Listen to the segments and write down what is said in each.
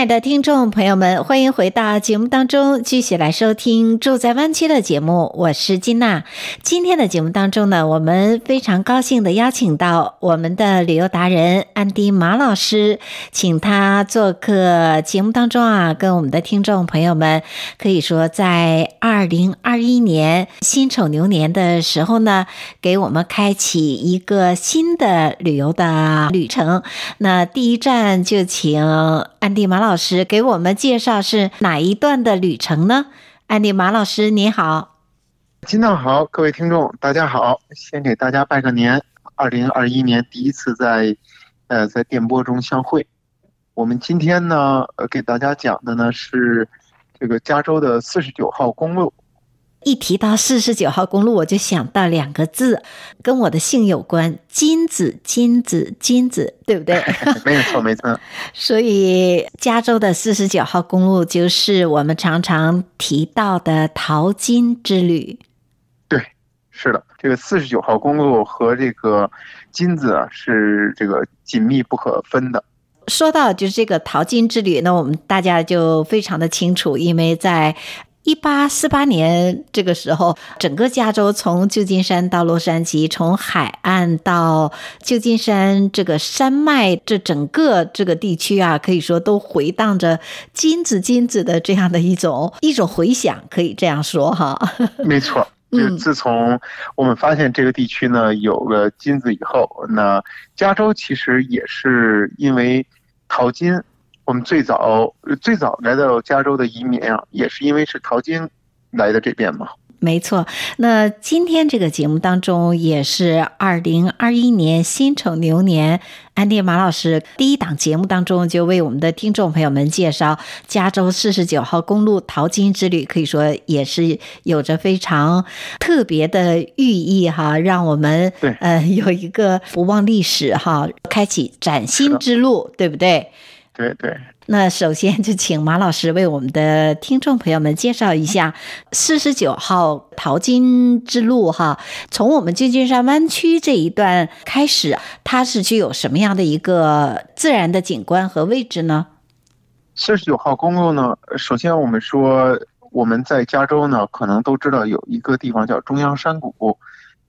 亲爱的听众朋友们，欢迎回到节目当中，继续来收听《住在湾区》的节目。我是金娜。今天的节目当中呢，我们非常高兴的邀请到我们的旅游达人安迪马老师，请他做客节目当中啊，跟我们的听众朋友们，可以说在二零二一年辛丑牛年的时候呢，给我们开启一个新的旅游的旅程。那第一站就请安迪马。老老师给我们介绍是哪一段的旅程呢？安迪马老师，你好，金娜好，各位听众大家好，先给大家拜个年，二零二一年第一次在呃在电波中相会。我们今天呢，给大家讲的呢是这个加州的四十九号公路。一提到四十九号公路，我就想到两个字，跟我的姓有关，金子，金子，金子，对不对？没错，没错。所以，加州的四十九号公路就是我们常常提到的淘金之旅。对，是的，这个四十九号公路和这个金子啊，是这个紧密不可分的。说到就是这个淘金之旅，那我们大家就非常的清楚，因为在。一八四八年这个时候，整个加州从旧金山到洛杉矶，从海岸到旧金山这个山脉，这整个这个地区啊，可以说都回荡着金子金子的这样的一种一种回响，可以这样说哈。没错，就自从我们发现这个地区呢有了金子以后，那加州其实也是因为淘金。我们最早最早来到加州的移民啊，也是因为是淘金来的这边嘛。没错，那今天这个节目当中也是二零二一年辛丑牛年，安迪马老师第一档节目当中就为我们的听众朋友们介绍加州四十九号公路淘金之旅，可以说也是有着非常特别的寓意哈，让我们对呃有一个不忘历史哈，开启崭新之路，对不对？对对，那首先就请马老师为我们的听众朋友们介绍一下四十九号淘金之路哈。从我们旧金山湾区这一段开始，它是具有什么样的一个自然的景观和位置呢？四十九号公路呢，首先我们说我们在加州呢，可能都知道有一个地方叫中央山谷。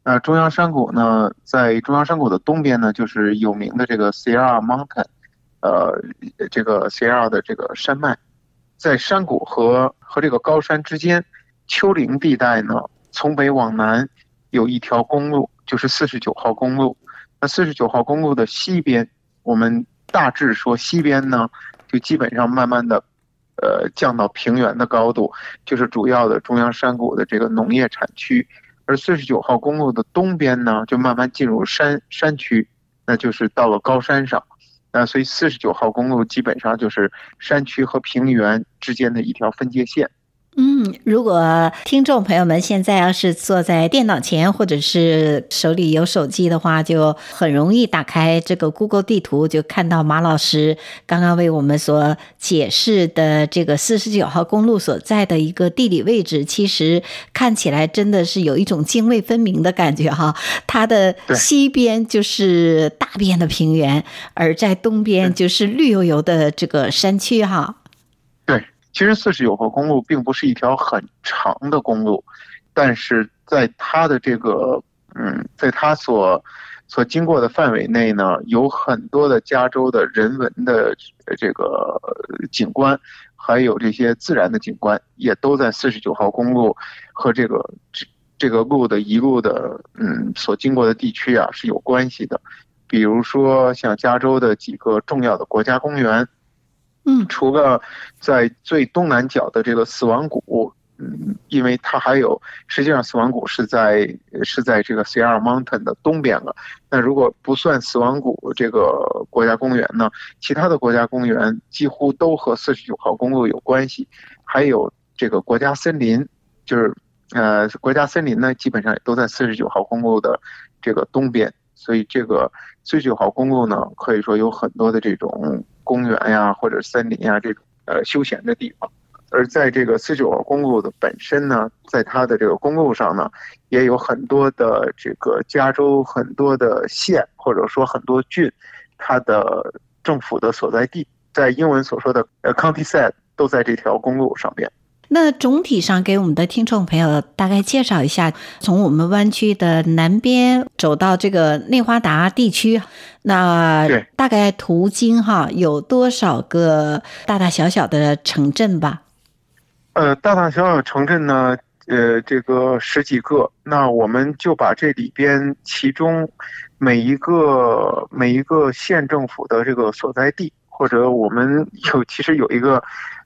那中央山谷呢，在中央山谷的东边呢，就是有名的这个 Sierra Mountain。呃，这个 Sierra 的这个山脉，在山谷和和这个高山之间，丘陵地带呢，从北往南有一条公路，就是四十九号公路。那四十九号公路的西边，我们大致说西边呢，就基本上慢慢的，呃，降到平原的高度，就是主要的中央山谷的这个农业产区。而四十九号公路的东边呢，就慢慢进入山山区，那就是到了高山上。那所以四十九号公路基本上就是山区和平原之间的一条分界线。嗯，如果听众朋友们现在要是坐在电脑前，或者是手里有手机的话，就很容易打开这个 Google 地图，就看到马老师刚刚为我们所解释的这个四十九号公路所在的一个地理位置。其实看起来真的是有一种泾渭分明的感觉哈。它的西边就是大片的平原，而在东边就是绿油油的这个山区哈。其实四十九号公路并不是一条很长的公路，但是在它的这个嗯，在它所所经过的范围内呢，有很多的加州的人文的这个景观，还有这些自然的景观，也都在四十九号公路和这个这这个路的一路的嗯所经过的地区啊是有关系的，比如说像加州的几个重要的国家公园。嗯，除了在最东南角的这个死亡谷，嗯，因为它还有，实际上死亡谷是在是在这个 Sierra Mountain 的东边了。那如果不算死亡谷这个国家公园呢，其他的国家公园几乎都和四十九号公路有关系。还有这个国家森林，就是呃，国家森林呢，基本上也都在四十九号公路的这个东边，所以这个四十九号公路呢，可以说有很多的这种公园呀，或者森林呀这种呃休闲的地方。而在这个四九号公路的本身呢，在它的这个公路上呢，也有很多的这个加州很多的县或者说很多郡，它的政府的所在地，在英文所说的呃 county seat 都在这条公路上面。那总体上给我们的听众朋友大概介绍一下，从我们湾区的南边走到这个内华达地区，那大概途经哈有多少个大大小小的城镇吧？呃，大大小小城镇呢，呃，这个十几个，那我们就把这里边其中每一个每一个县政府的这个所在地，或者我们有其实有一个。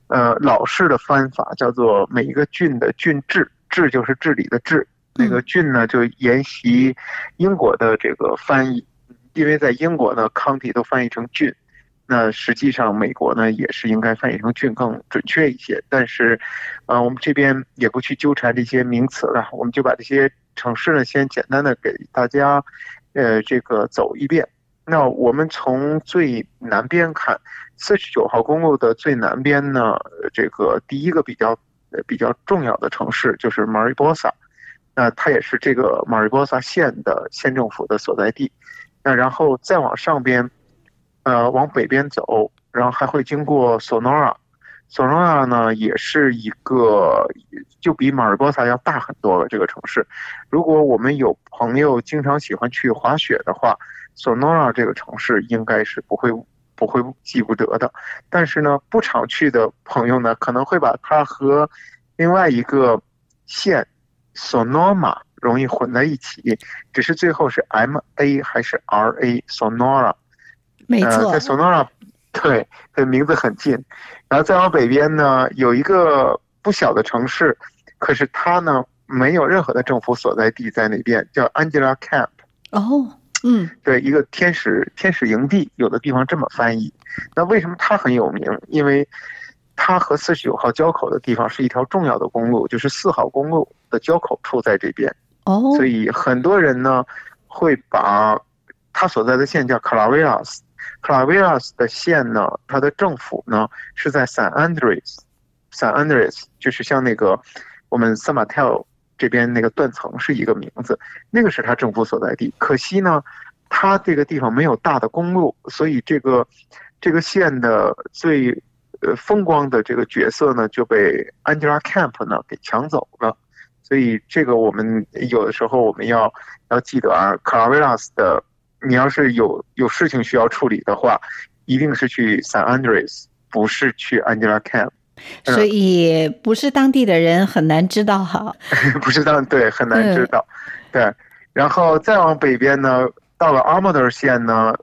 呃，老式的翻法叫做每一个郡的郡治，治就是治理的治。那个郡呢，就沿袭英国的这个翻译，因为在英国呢，county 都翻译成郡，那实际上美国呢也是应该翻译成郡更准确一些。但是，呃，我们这边也不去纠缠这些名词了，我们就把这些城市呢先简单的给大家，呃，这个走一遍。那我们从最南边看，四十九号公路的最南边呢，这个第一个比较比较重要的城市就是马里波萨，那它也是这个马里波萨县的县政府的所在地。那然后再往上边，呃，往北边走，然后还会经过索诺拉，索诺拉呢也是一个就比马里波萨要大很多的这个城市。如果我们有朋友经常喜欢去滑雪的话，索诺拉这个城市应该是不会不会记不得的，但是呢，不常去的朋友呢，可能会把它和另外一个县索诺玛容易混在一起，只是最后是 M A 还是 R A 索诺拉，没错，呃、在索诺拉，对，的名字很近，然后再往北边呢，有一个不小的城市，可是它呢没有任何的政府所在地在那边，叫 Angela Camp。哦。嗯，对，一个天使天使营地，有的地方这么翻译。那为什么它很有名？因为它和四十九号交口的地方是一条重要的公路，就是四号公路的交口处在这边。哦，所以很多人呢会把它所在的县叫 Calaveras，Calaveras 的县呢，它的政府呢是在 San Andres，San Andres 就是像那个我们 San Mateo。这边那个断层是一个名字，那个是他政府所在地。可惜呢，他这个地方没有大的公路，所以这个这个县的最呃风光的这个角色呢就被 Angela Camp 呢给抢走了。所以这个我们有的时候我们要要记得啊，Calaveras 的，你要是有有事情需要处理的话，一定是去 San Andres，不是去 Angela Camp。所以不是当地的人很难知道哈，不是当对很难知道，对，然后再往北边呢，到了 Amador 县呢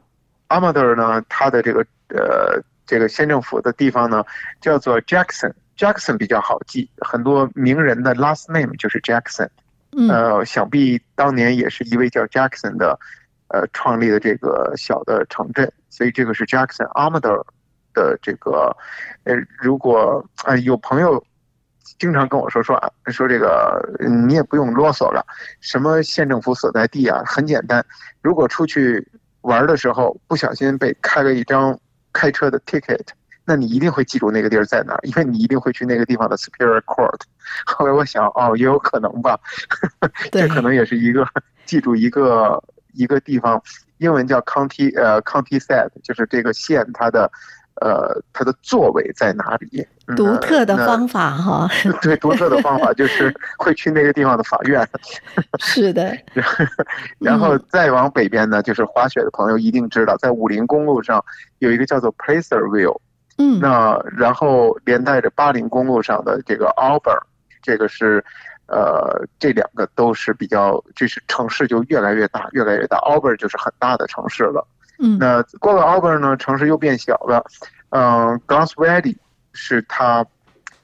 ，Amador 呢，它的这个呃这个县政府的地方呢，叫做 Jackson，Jackson 比较好记，很多名人的 last name 就是 Jackson，呃，想必当年也是一位叫 Jackson 的，呃，创立的这个小的城镇，所以这个是 Jackson Amador。的这个，呃，如果啊、呃、有朋友经常跟我说说啊，说这个你也不用啰嗦了，什么县政府所在地啊，很简单，如果出去玩的时候不小心被开了一张开车的 ticket，那你一定会记住那个地儿在哪儿，因为你一定会去那个地方的 Superior Court。后来我想，哦，也有可能吧，这可能也是一个记住一个一个地方，英文叫 county，呃，county seat，就是这个县它的。呃，它的座位在哪里？独特的方法哈、嗯，对，独特的方法就是会去那个地方的法院。是的，然后再往北边呢，就是滑雪的朋友一定知道，在武林公路上有一个叫做 Placerville。嗯，那然后连带着巴林公路上的这个 Auburn，这个是呃，这两个都是比较，就是城市就越来越大，越来越大。Auburn 就是很大的城市了。那过了 Auburn 呢，城市又变小了。嗯，Grass Valley 是它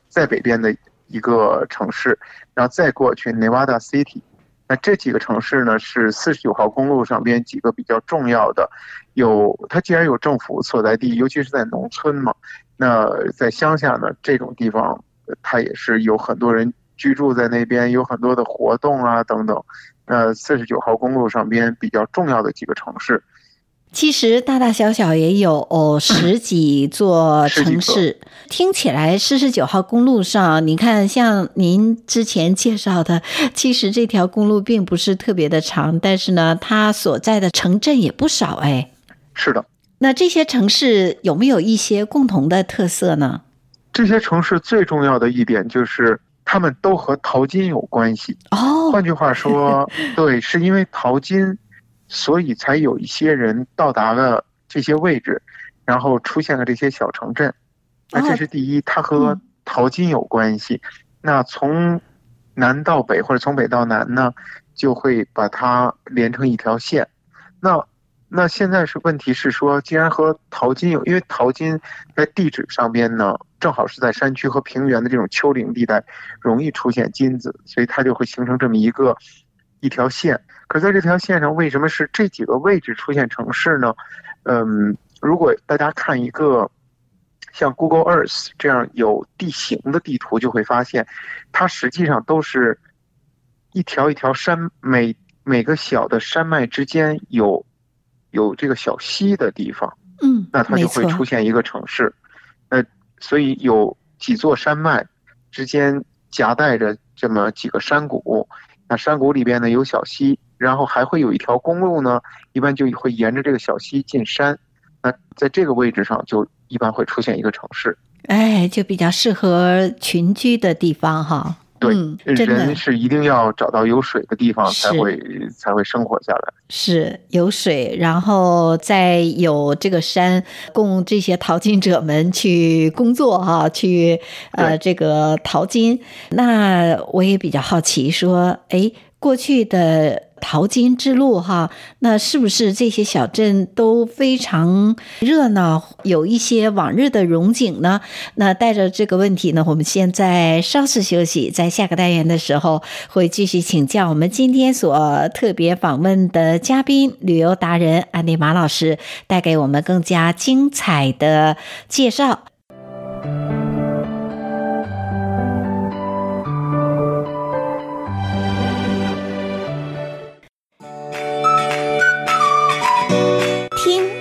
在北边的一个城市，然后再过去 Nevada City。那这几个城市呢，是四十九号公路上边几个比较重要的。有它既然有政府所在地，尤其是在农村嘛，那在乡下呢，这种地方它也是有很多人居住在那边，有很多的活动啊等等。那，四十九号公路上边比较重要的几个城市，其实大大小小也有哦十几座城市。听起来四十九号公路上，你看像您之前介绍的，其实这条公路并不是特别的长，但是呢，它所在的城镇也不少哎。是的。那这些城市有没有一些共同的特色呢？这些城市最重要的一点就是。他们都和淘金有关系哦。换句话说，对，是因为淘金，所以才有一些人到达了这些位置，然后出现了这些小城镇。那这是第一，它和淘金有关系。那从南到北或者从北到南呢，就会把它连成一条线。那那现在是问题是说，既然和淘金有，因为淘金在地质上边呢。正好是在山区和平原的这种丘陵地带，容易出现金子，所以它就会形成这么一个一条线。可在这条线上，为什么是这几个位置出现城市呢？嗯，如果大家看一个像 Google Earth 这样有地形的地图，就会发现，它实际上都是一条一条山，每每个小的山脉之间有有这个小溪的地方，嗯，那它就会出现一个城市，那。所以有几座山脉之间夹带着这么几个山谷，那山谷里边呢有小溪，然后还会有一条公路呢，一般就会沿着这个小溪进山。那在这个位置上，就一般会出现一个城市。哎，就比较适合群居的地方哈。对，人是一定要找到有水的地方才会才会生活下来。是有水，然后再有这个山供这些淘金者们去工作哈，去呃这个淘金。那我也比较好奇，说哎，过去的。淘金之路哈，那是不是这些小镇都非常热闹，有一些往日的荣景呢？那带着这个问题呢，我们现在稍事休息，在下个单元的时候会继续请教我们今天所特别访问的嘉宾，旅游达人安迪马老师，带给我们更加精彩的介绍。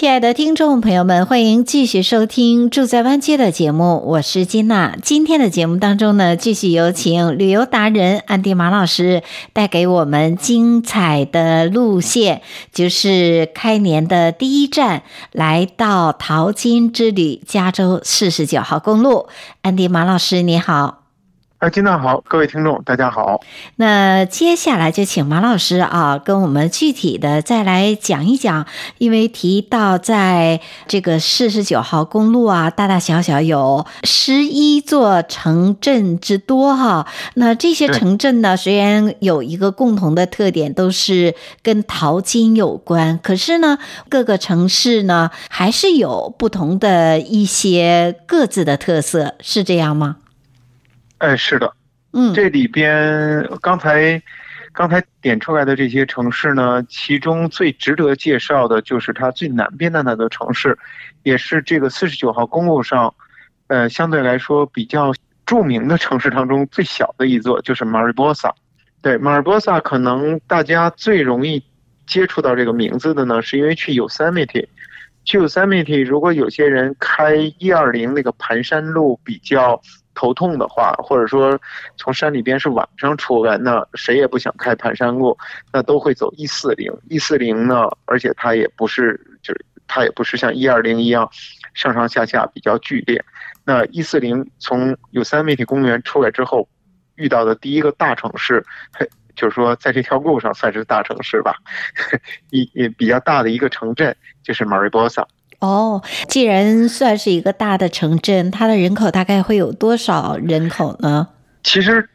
亲爱的听众朋友们，欢迎继续收听《住在湾区》的节目，我是金娜。今天的节目当中呢，继续有请旅游达人安迪马老师带给我们精彩的路线，就是开年的第一站，来到淘金之旅——加州四十九号公路。安迪马老师，你好。哎，金娜好，各位听众大家好。那接下来就请马老师啊，跟我们具体的再来讲一讲，因为提到在这个四十九号公路啊，大大小小有十一座城镇之多哈。那这些城镇呢，虽然有一个共同的特点，都是跟淘金有关，可是呢，各个城市呢，还是有不同的一些各自的特色，是这样吗？哎，是的，嗯，这里边刚才刚才点出来的这些城市呢，其中最值得介绍的就是它最南边的那座城市，也是这个四十九号公路上，呃，相对来说比较著名的城市当中最小的一座，就是马里波萨。对，马里波萨可能大家最容易接触到这个名字的呢，是因为去 Yosemite。去 Yosemite，如果有些人开一二零那个盘山路比较。头痛的话，或者说从山里边是晚上出来，那谁也不想开盘山路，那都会走一四零。一四零呢，而且它也不是，就是它也不是像一二零一样上上下下比较剧烈。那一四零从 Yosemite 公园出来之后，遇到的第一个大城市，就是说在这条路上算是大城市吧，一也比较大的一个城镇就是 Mariposa。哦，既然算是一个大的城镇，它的人口大概会有多少人口呢？其实，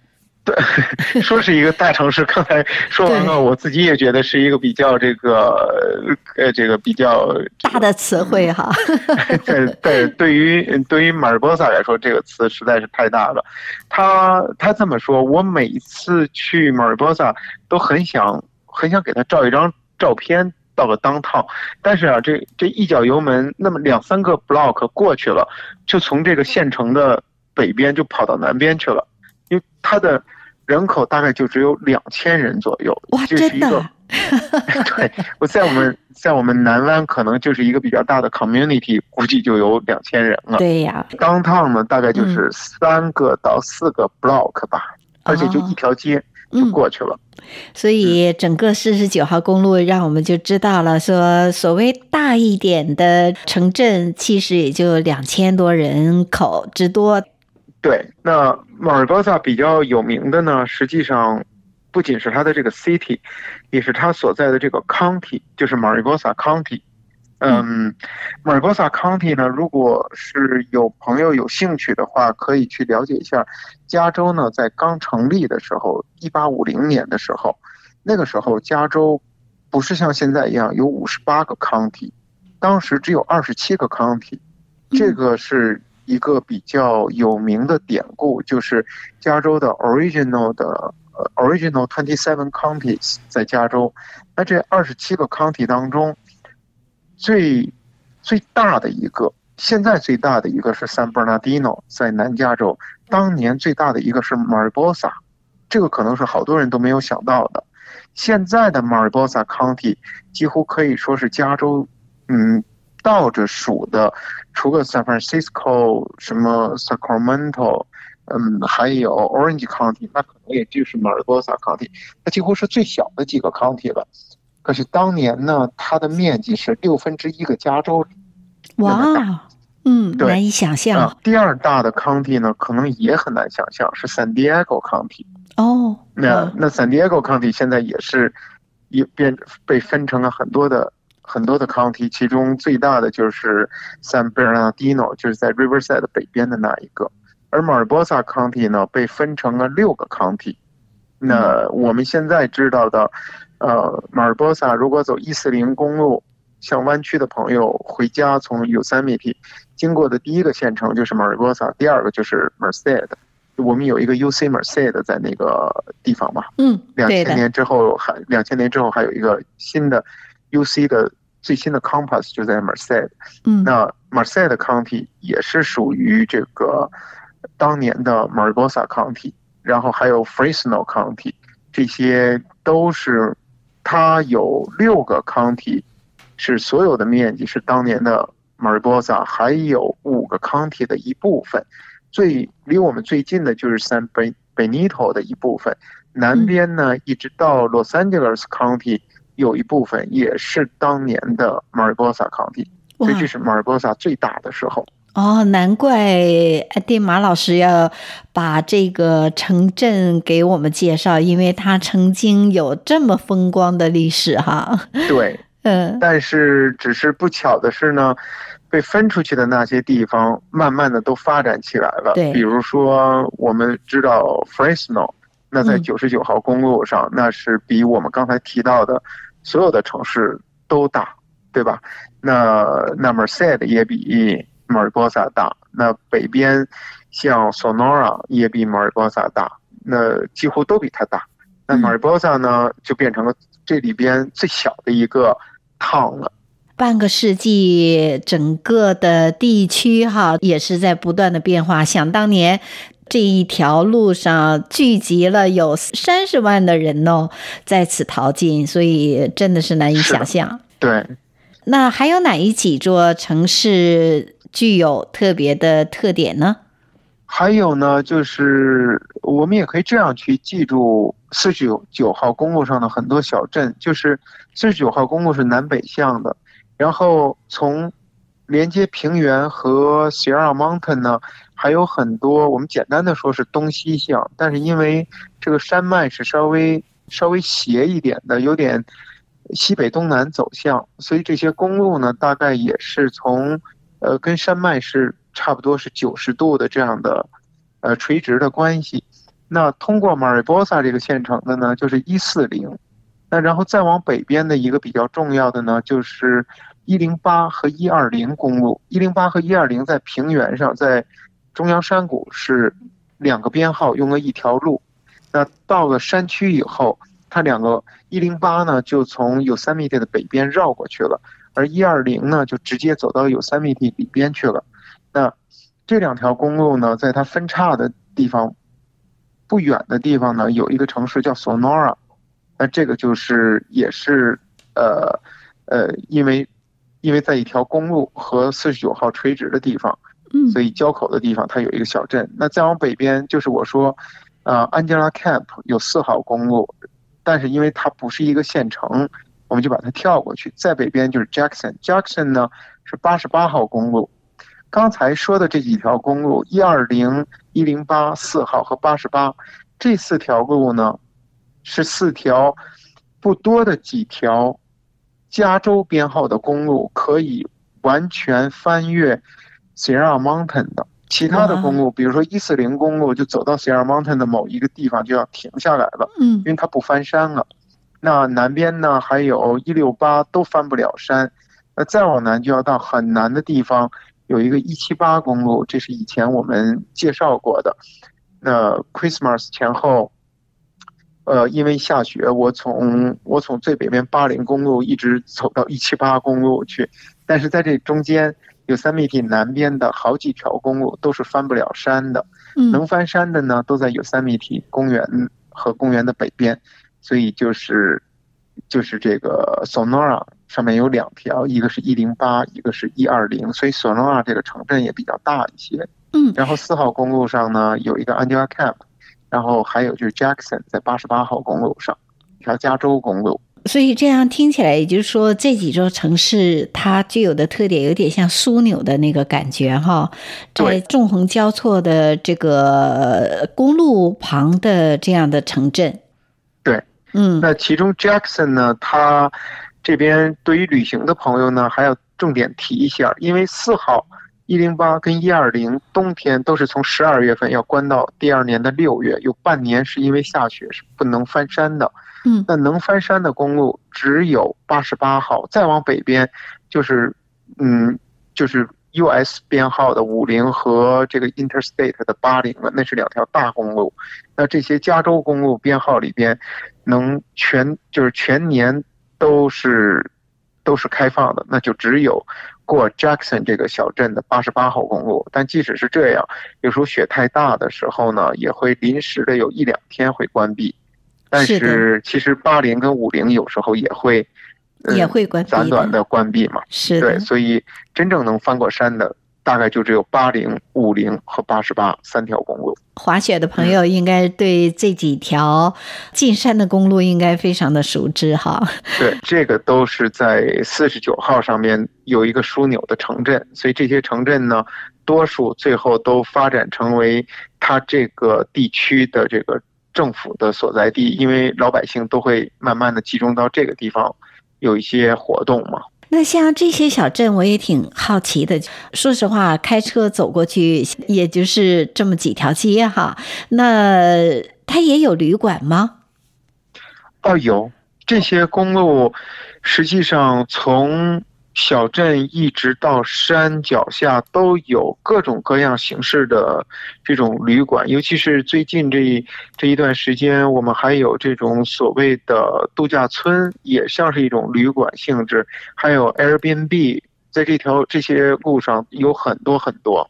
对，说是一个大城市。刚才说完了，我自己也觉得是一个比较这个呃，这个比较大的词汇哈。对对，对于对于马尔波萨来说，这个词实在是太大了。他他这么说，我每次去马尔波萨都很想很想给他照一张照片，到了 downtown，。但是啊，这这一脚油门，那么两三个 block 过去了，就从这个县城的北边就跑到南边去了，因为它的。人口大概就只有两千人左右，哇，这是一个？对，我在我们在我们南湾可能就是一个比较大的 community，估计就有两千人了。对呀，downtown 呢大概就是三个到四个 block 吧，嗯、而且就一条街就过去了。哦、所以整个四十九号公路让我们就知道了，说所谓大一点的城镇，其实也就两千多人口之多。对，那马尔波萨比较有名的呢，实际上不仅是它的这个 city，也是它所在的这个 county，就是马尔波萨 county。嗯，马尔波萨 county 呢，如果是有朋友有兴趣的话，可以去了解一下。加州呢，在刚成立的时候，一八五零年的时候，那个时候加州不是像现在一样有五十八个 county，当时只有二十七个 county，这个是。一个比较有名的典故就是加州的 original 的呃 original twenty seven counties 在加州，那这二十七个 county 当中，最最大的一个，现在最大的一个是 San Bernardino 在南加州，当年最大的一个是 Mariposa，这个可能是好多人都没有想到的。现在的 Mariposa County 几乎可以说是加州，嗯。倒着数的，除了 San Francisco、什么 Sacramento，嗯，还有 Orange County，那可能也就是 Maribosa County，它几乎是最小的几个 county 了。可是当年呢，它的面积是六分之一个加州。哇，嗯，对，难以想象。啊，第二大的 county 呢，可能也很难想象，是 San Diego County。哦，那那 San Diego County 现在也是也变被分成了很多的。很多的 county，其中最大的就是 San Bernardino，就是在 Riverside 北边的那一个。而马尔波萨 county 呢，被分成了六个 county。那我们现在知道的，呃，马尔波萨如果走一四零公路，向湾区的朋友回家从 Yosemite 经过的第一个县城就是马尔波萨，第二个就是 Merced。我们有一个 UC Merced 在那个地方嘛。嗯，两千年之后还两千年之后还有一个新的。UC 的最新的 Compass 就在 Merced，嗯，那 Merced County 也是属于这个当年的 Mariposa County，然后还有 Fresno County，这些都是它有六个 county 是所有的面积是当年的 Mariposa，还有五个 county 的一部分，最离我们最近的就是 San Benito 的一部分，南边呢一直到 Los Angeles County。有一部分也是当年的马尔波萨 County，所以这是马尔波萨最大的时候。哦，难怪艾丁马老师要把这个城镇给我们介绍，因为它曾经有这么风光的历史哈。对，嗯，但是只是不巧的是呢，被分出去的那些地方，慢慢的都发展起来了。对，比如说我们知道 Fresno，那在九十九号公路上，那是比我们刚才提到的。所有的城市都大，对吧？那那么 Sad 也比马尔波萨大。那北边像 Sonora 也比马尔波萨大，那几乎都比它大。那马尔波萨呢，就变成了这里边最小的一个 town 了。半个世纪，整个的地区哈也是在不断的变化。想当年。这一条路上聚集了有三十万的人哦，在此淘金，所以真的是难以想象。对，那还有哪一几座城市具有特别的特点呢？还有呢，就是我们也可以这样去记住四十九九号公路上的很多小镇，就是四十九号公路是南北向的，然后从连接平原和 Sierra Mountain 呢。还有很多，我们简单的说是东西向，但是因为这个山脉是稍微稍微斜一点的，有点西北东南走向，所以这些公路呢，大概也是从呃跟山脉是差不多是九十度的这样的呃垂直的关系。那通过马里波萨这个县城的呢，就是一四零。那然后再往北边的一个比较重要的呢，就是一零八和一二零公路。一零八和一二零在平原上，在中央山谷是两个编号，用了一条路。那到了山区以后，它两个一零八呢，就从 Yosemite 的北边绕过去了，而一二零呢，就直接走到 Yosemite 里边去了。那这两条公路呢，在它分叉的地方不远的地方呢，有一个城市叫 Sonora。那这个就是也是呃呃，因为因为在一条公路和四十九号垂直的地方，嗯，所以交口的地方它有一个小镇。那再往北边就是我说，呃，Angela Camp 有四号公路，但是因为它不是一个县城，我们就把它跳过去。再北边就是 Jackson，Jackson 呢是八十八号公路。刚才说的这几条公路，一二零、一零八、四号和八十八，这四条路呢。是四条不多的几条加州编号的公路，可以完全翻越 Sierra Mountain 的。其他的公路，比如说一四零公路，就走到 Sierra Mountain 的某一个地方就要停下来了，嗯，因为它不翻山了。那南边呢，还有一六八都翻不了山。那再往南就要到很南的地方，有一个一七八公路，这是以前我们介绍过的。那 Christmas 前后。呃，因为下雪，我从我从最北边八零公路一直走到一七八公路去，但是在这中间，Yosemite 南边的好几条公路都是翻不了山的，嗯，能翻山的呢都在 Yosemite 公园和公园的北边，所以就是就是这个 Sonora 上面有两条，一个是一零八，一个是一二零，所以 Sonora 这个城镇也比较大一些，嗯，然后四号公路上呢有一个 Angela Camp。然后还有就是 Jackson 在八十八号公路上，一条加州公路。所以这样听起来，也就是说这几座城市它具有的特点有点像枢纽的那个感觉哈，在纵横交错的这个公路旁的这样的城镇。对，嗯，那其中 Jackson 呢，他这边对于旅行的朋友呢，还要重点提一下，因为四号。一零八跟一二零冬天都是从十二月份要关到第二年的六月，有半年是因为下雪是不能翻山的。嗯，那能翻山的公路只有八十八号，再往北边就是，嗯，就是 US 编号的五零和这个 Interstate 的八零了，那是两条大公路。那这些加州公路编号里边，能全就是全年都是都是开放的，那就只有。过 Jackson 这个小镇的八十八号公路，但即使是这样，有时候雪太大的时候呢，也会临时的有一两天会关闭。但是其实八零跟五零有时候也会，也会关闭，短短的关闭嘛。是对，所以真正能翻过山的。大概就只有八零、五零和八十八三条公路。滑雪的朋友应该对这几条进山的公路应该非常的熟知哈。对，这个都是在四十九号上面有一个枢纽的城镇，所以这些城镇呢，多数最后都发展成为它这个地区的这个政府的所在地，因为老百姓都会慢慢的集中到这个地方，有一些活动嘛。那像这些小镇，我也挺好奇的。说实话，开车走过去，也就是这么几条街哈。那它也有旅馆吗？哦，有这些公路，实际上从。小镇一直到山脚下都有各种各样形式的这种旅馆，尤其是最近这一这一段时间，我们还有这种所谓的度假村，也像是一种旅馆性质，还有 Airbnb，在这条这些路上有很多很多。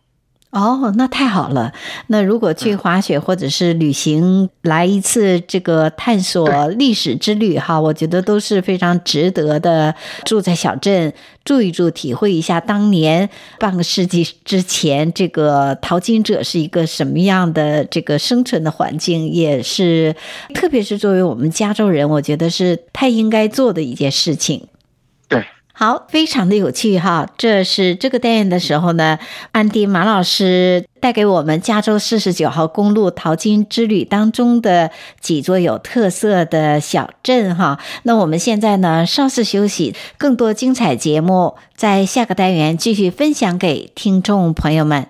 哦，那太好了。那如果去滑雪或者是旅行，来一次这个探索历史之旅哈，我觉得都是非常值得的。住在小镇住一住，体会一下当年半个世纪之前这个淘金者是一个什么样的这个生存的环境，也是特别是作为我们加州人，我觉得是太应该做的一件事情。好，非常的有趣哈！这是这个单元的时候呢，安迪马老师带给我们加州四十九号公路淘金之旅当中的几座有特色的小镇哈。那我们现在呢，稍事休息，更多精彩节目在下个单元继续分享给听众朋友们。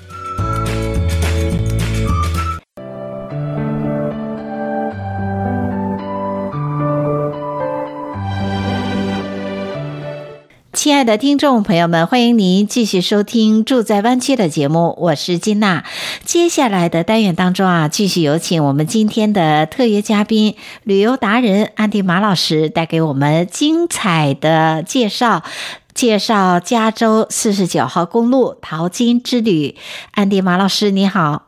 亲爱的听众朋友们，欢迎您继续收听《住在湾区》的节目，我是金娜。接下来的单元当中啊，继续有请我们今天的特约嘉宾、旅游达人安迪马老师带给我们精彩的介绍，介绍加州四十九号公路淘金之旅。安迪马老师，你好。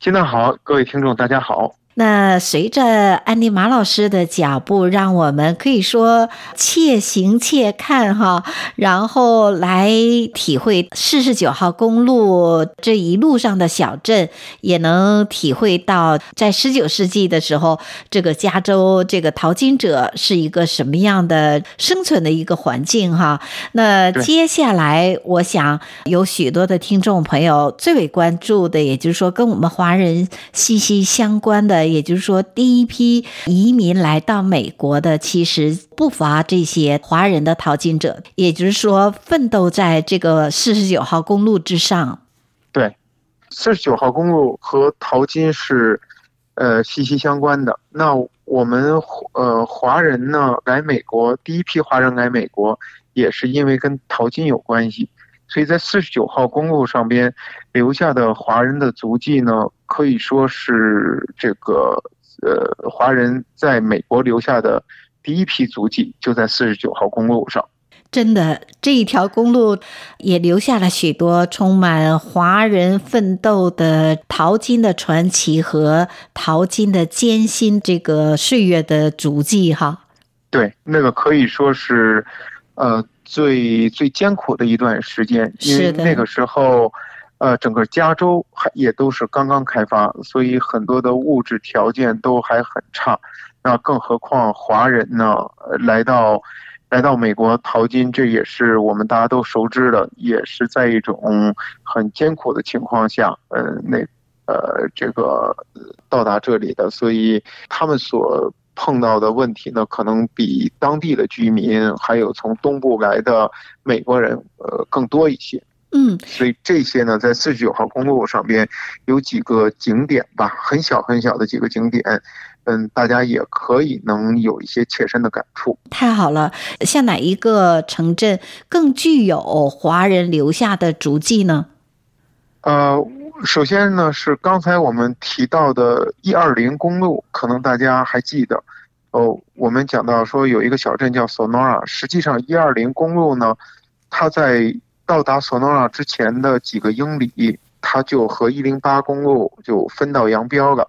金娜好，各位听众大家好。那随着安迪马老师的脚步，让我们可以说且行且看哈，然后来体会四十九号公路这一路上的小镇，也能体会到在十九世纪的时候，这个加州这个淘金者是一个什么样的生存的一个环境哈。那接下来，我想有许多的听众朋友最为关注的，也就是说跟我们华人息息相关的。也就是说，第一批移民来到美国的，其实不乏这些华人的淘金者。也就是说，奋斗在这个四十九号公路之上。对，四十九号公路和淘金是呃息息相关的。那我们呃华人呢来美国，第一批华人来美国也是因为跟淘金有关系。所以在四十九号公路上边留下的华人的足迹呢，可以说是这个呃华人在美国留下的第一批足迹，就在四十九号公路上。真的，这一条公路也留下了许多充满华人奋斗的淘金的传奇和淘金的艰辛这个岁月的足迹哈。对，那个可以说是呃。最最艰苦的一段时间，因为那个时候，呃，整个加州还也都是刚刚开发，所以很多的物质条件都还很差。那更何况华人呢，来到来到美国淘金，这也是我们大家都熟知的，也是在一种很艰苦的情况下，呃，那呃这个到达这里的，所以他们所。碰到的问题呢，可能比当地的居民还有从东部来的美国人，呃，更多一些。嗯，所以这些呢，在四十九号公路上边有几个景点吧，很小很小的几个景点，嗯，大家也可以能有一些切身的感触。太好了，像哪一个城镇更具有华人留下的足迹呢？呃。首先呢，是刚才我们提到的一二零公路，可能大家还记得哦。我们讲到说有一个小镇叫索诺拉实际上一二零公路呢，它在到达索诺拉之前的几个英里，它就和一零八公路就分道扬镳了。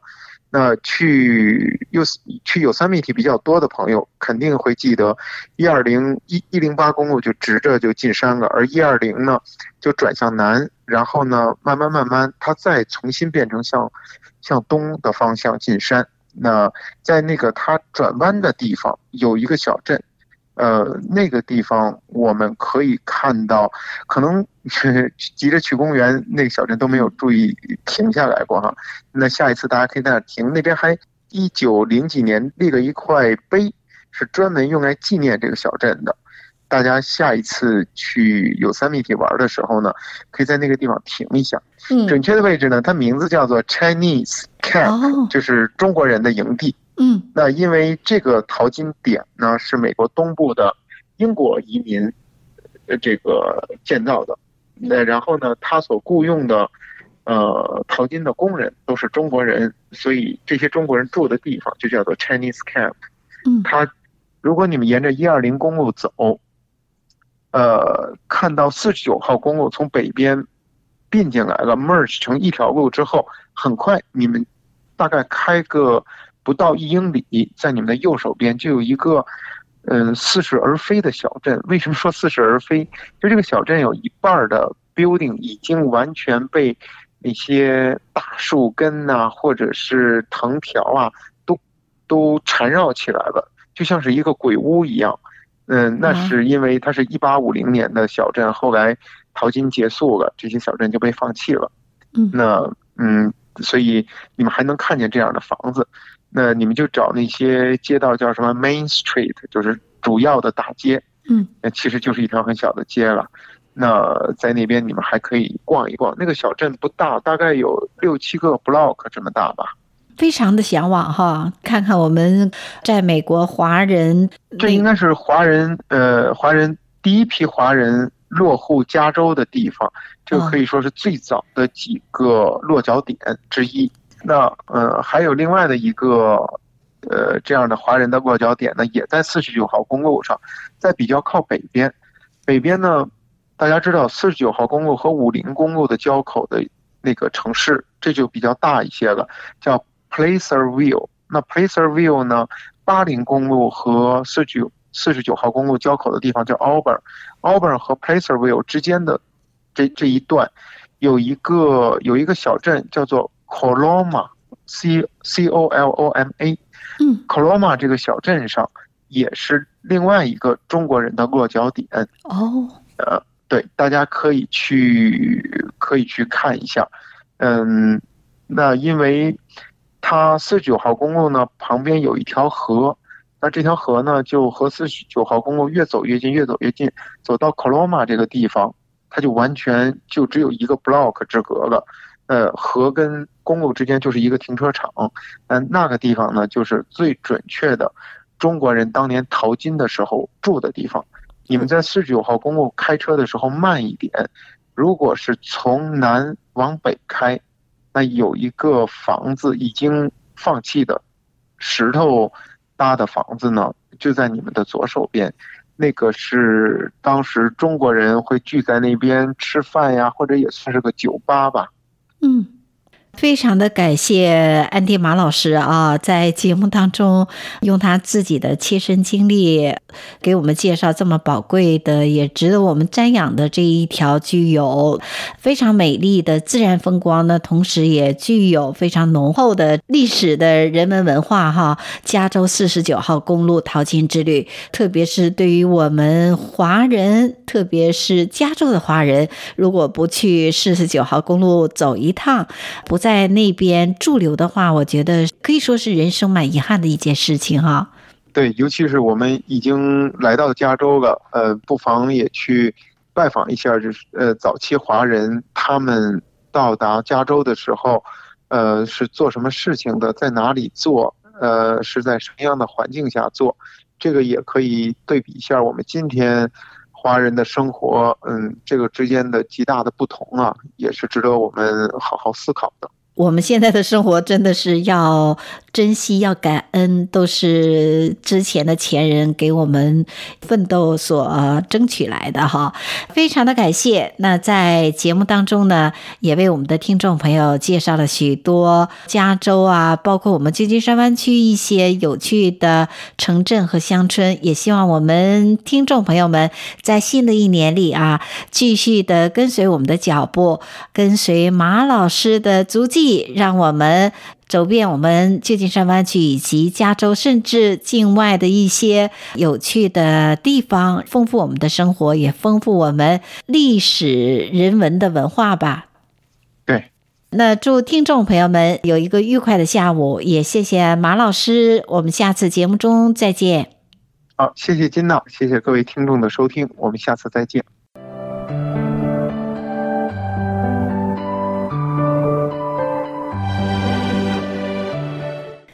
那去又去有 Yosemite 比较多的朋友，肯定会记得一二零一一零八公路就直着就进山了，而一二零呢就转向南，然后呢慢慢慢慢它再重新变成向向东的方向进山。那在那个它转弯的地方有一个小镇。呃，那个地方我们可以看到，可能急着去公园，那个小镇都没有注意停下来过哈。那下一次大家可以在那停，那边还一九零几年立了一块碑，是专门用来纪念这个小镇的。大家下一次去 Yosemite 玩的时候呢，可以在那个地方停一下。嗯，准确的位置呢，它名字叫做 Chinese Camp，就是中国人的营地。嗯，那因为这个淘金点呢，是美国东部的英国移民，呃，这个建造的。那然后呢，他所雇佣的，呃，淘金的工人都是中国人，所以这些中国人住的地方就叫做 Chinese Camp。嗯，他，如果你们沿着一二零公路走，呃，看到四十九号公路从北边并进来了，merge 成一条路之后，很快你们大概开个。不到一英里，在你们的右手边就有一个，嗯，似是而非的小镇。为什么说似是而非？就这个小镇有一半的 building 已经完全被那些大树根呐、或者是藤条啊，都都缠绕起来了，就像是一个鬼屋一样。嗯，那是因为它是一八五零年的小镇，后来淘金结束了，这些小镇就被放弃了。嗯，那。嗯，所以你们还能看见这样的房子。那你们就找那些街道叫什么 Main Street，就是主要的大街。嗯，那其实就是一条很小的街了。那在那边你们还可以逛一逛。那个小镇不大，大概有六七个 block 这么大吧。非常的向往哈，看看我们在美国华人，这应该是华人呃华人第一批华人落户加州的地方，这个可以说是最早的几个落脚点之一。那呃还有另外的一个呃这样的华人的落脚点呢，也在四十九号公路上，在比较靠北边。北边呢，大家知道四十九号公路和五零公路的交口的那个城市，这就比较大一些了，叫。Placerville，那 Placerville 呢？八零公路和四九四十九号公路交口的地方叫 Auburn，Auburn 和 Placerville 之间的这这一段有一个有一个小镇叫做 Coloma，C C O L O M A，嗯，Coloma 这个小镇上也是另外一个中国人的落脚点。哦，呃，对，大家可以去可以去看一下。嗯，那因为。它四十九号公路呢，旁边有一条河，那这条河呢就和四十九号公路越走越近，越走越近，走到 Coloma 这个地方，它就完全就只有一个 block 之隔了。呃，河跟公路之间就是一个停车场，嗯，那个地方呢就是最准确的中国人当年淘金的时候住的地方。你们在四十九号公路开车的时候慢一点，如果是从南往北开。那有一个房子已经放弃的石头搭的房子呢，就在你们的左手边。那个是当时中国人会聚在那边吃饭呀，或者也算是个酒吧吧。嗯。非常的感谢安迪马老师啊，在节目当中用他自己的切身经历给我们介绍这么宝贵的，也值得我们瞻仰的这一条具有非常美丽的自然风光呢，同时也具有非常浓厚的历史的人文文化哈。加州四十九号公路淘金之旅，特别是对于我们华人，特别是加州的华人，如果不去四十九号公路走一趟，不在。那边驻留的话，我觉得可以说是人生蛮遗憾的一件事情哈。对，尤其是我们已经来到加州了，呃，不妨也去拜访一下，就是呃，早期华人他们到达加州的时候，呃，是做什么事情的，在哪里做，呃，是在什么样的环境下做，这个也可以对比一下我们今天。华人的生活，嗯，这个之间的极大的不同啊，也是值得我们好好思考的。我们现在的生活真的是要珍惜、要感恩，都是之前的前人给我们奋斗所争取来的哈，非常的感谢。那在节目当中呢，也为我们的听众朋友介绍了许多加州啊，包括我们旧金山湾区一些有趣的城镇和乡村。也希望我们听众朋友们在新的一年里啊，继续的跟随我们的脚步，跟随马老师的足迹。让我们走遍我们旧金山湾区以及加州，甚至境外的一些有趣的地方，丰富我们的生活，也丰富我们历史人文的文化吧。对，那祝听众朋友们有一个愉快的下午，也谢谢马老师，我们下次节目中再见。好，谢谢金娜，谢谢各位听众的收听，我们下次再见。